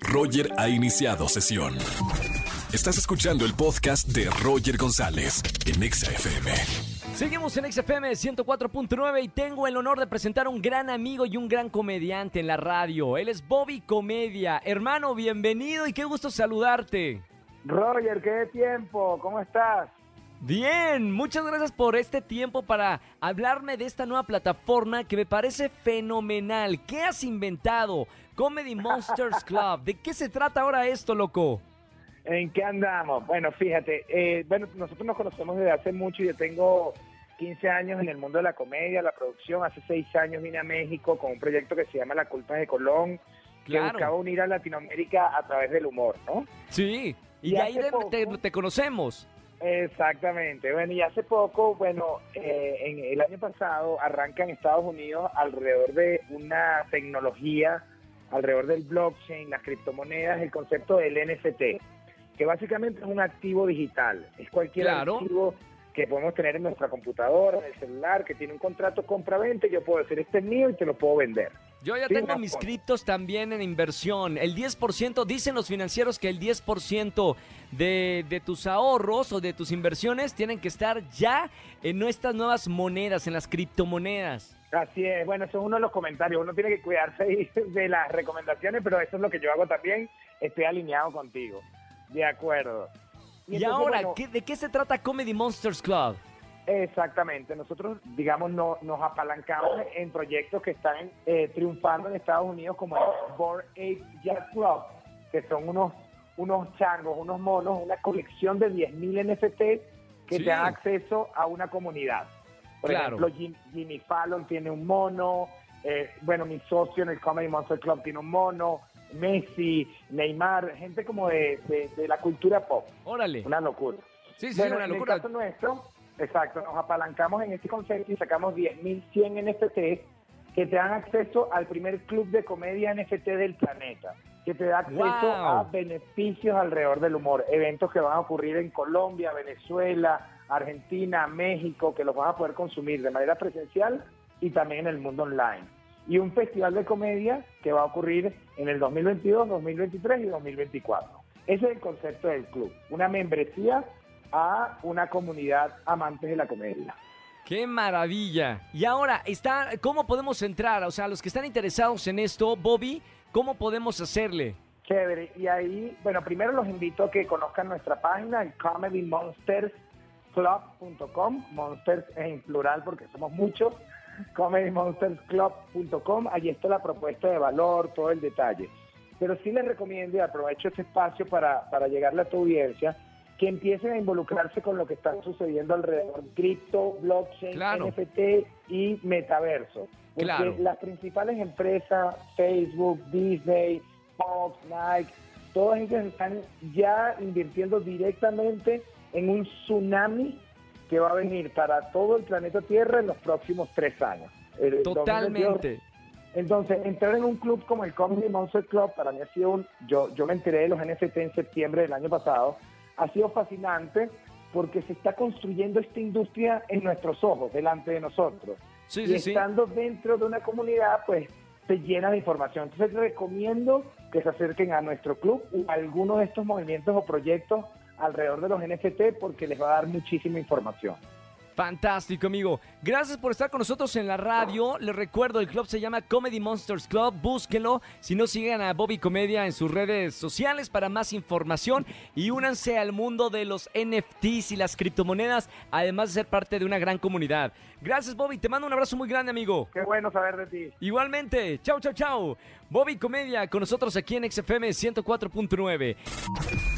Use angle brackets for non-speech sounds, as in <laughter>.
Roger ha iniciado sesión. Estás escuchando el podcast de Roger González en Exa FM. Seguimos en XFM 104.9 y tengo el honor de presentar a un gran amigo y un gran comediante en la radio. Él es Bobby Comedia. Hermano, bienvenido y qué gusto saludarte. Roger, qué tiempo, ¿cómo estás? Bien, muchas gracias por este tiempo para hablarme de esta nueva plataforma que me parece fenomenal. ¿Qué has inventado? Comedy Monsters <laughs> Club. ¿De qué se trata ahora esto, loco? ¿En qué andamos? Bueno, fíjate, eh, bueno, nosotros nos conocemos desde hace mucho y yo tengo 15 años en el mundo de la comedia, la producción. Hace 6 años vine a México con un proyecto que se llama La Culpa de Colón, que buscaba unir a Latinoamérica a través del humor, ¿no? Sí, y, de ahí te, conocemos. Exactamente. Bueno, y hace poco, bueno, eh, en el año pasado arranca en Estados Unidos alrededor de una tecnología, alrededor del blockchain, las criptomonedas, el concepto del NFT que básicamente es un activo digital. Es cualquier activo que podemos tener en nuestra computadora, en el celular, que tiene un contrato compra-venta, yo puedo decir, este es mío y te lo puedo vender. Yo ya tengo mis criptos también en inversión. El 10%, dicen los financieros que el 10% de, de tus ahorros o de tus inversiones tienen que estar ya en nuestras nuevas monedas, en las criptomonedas. Así es, bueno, eso es uno de los comentarios. Uno tiene que cuidarse <laughs> de las recomendaciones, pero eso es lo que yo hago también. Estoy alineado contigo. De acuerdo. Y, ahora, ¿de qué se trata Comedy Monsters Club? Exactamente, nosotros, digamos, no, nos apalancamos en proyectos que están eh, triunfando en Estados Unidos, como el Board Ape Jazz Club, que son unos, unos changos, unos monos, una colección de 10.000 NFT que te dan acceso a una comunidad. Por ejemplo, Jimmy, Fallon tiene un mono, eh, bueno, mi socio en el Comedy Monsters Club tiene un mono, Messi, Neymar, gente como de, la cultura pop. Órale. Una locura. Sí, sí, una locura. En el caso nuestro, exacto, nos apalancamos en este concepto y sacamos 10.100 NFTs que te dan acceso al primer club de comedia NFT del planeta, que te da acceso a beneficios alrededor del humor, eventos que van a ocurrir en Colombia, Venezuela, Argentina, México, que los vas a poder consumir de manera presencial y también en el mundo online. Y un festival de comedia que va a ocurrir en el 2022, 2023 y 2024. Ese es el concepto del club, una membresía a una comunidad amantes de la comedia. ¡Qué maravilla! Y ahora, está, ¿cómo podemos entrar? O sea, los que están interesados en esto, Bobby, ¿cómo podemos hacerle? Chévere. Y ahí, bueno, primero los invito a que conozcan nuestra página, el comedymonstersclub.com. Monsters en plural porque somos muchos comedymonstersclub.com, allí está la propuesta de valor, todo el detalle. Pero sí les recomiendo, y aprovecho este espacio para, para llegarle a tu audiencia, que empiecen a involucrarse con lo que está sucediendo alrededor, cripto, blockchain, NFT y metaverso. Porque las principales empresas, Facebook, Disney, Fox, Nike, todas ellas están ya invirtiendo directamente en un tsunami que va a venir para todo el planeta Tierra en los próximos tres años. Totalmente. Entonces, entrar en un club como el Comedy Monster Club para mí ha sido un... Yo, yo me enteré de los NFT en septiembre del año pasado. Ha sido fascinante porque se está construyendo esta industria en nuestros ojos, delante de nosotros. Sí, y estando dentro de una comunidad, pues se llena de información. Entonces recomiendo que se acerquen a nuestro club o a alguno de estos movimientos o proyectos alrededor de los NFT porque les va a dar muchísima información. Fantástico, amigo. Gracias por estar con nosotros en la radio. Les recuerdo, el club se llama Comedy Monsters Club. Búsquenlo. Si no, sigan a Bobby Comedia en sus redes sociales para más información. Y únanse al mundo de los NFTs y las criptomonedas, además de ser parte de una gran comunidad. Gracias, Bobby. Te mando un abrazo muy grande, amigo. Qué bueno saber de ti. Igualmente. Chau, chau, chau. Bobby Comedia con nosotros aquí en XFM 104.9.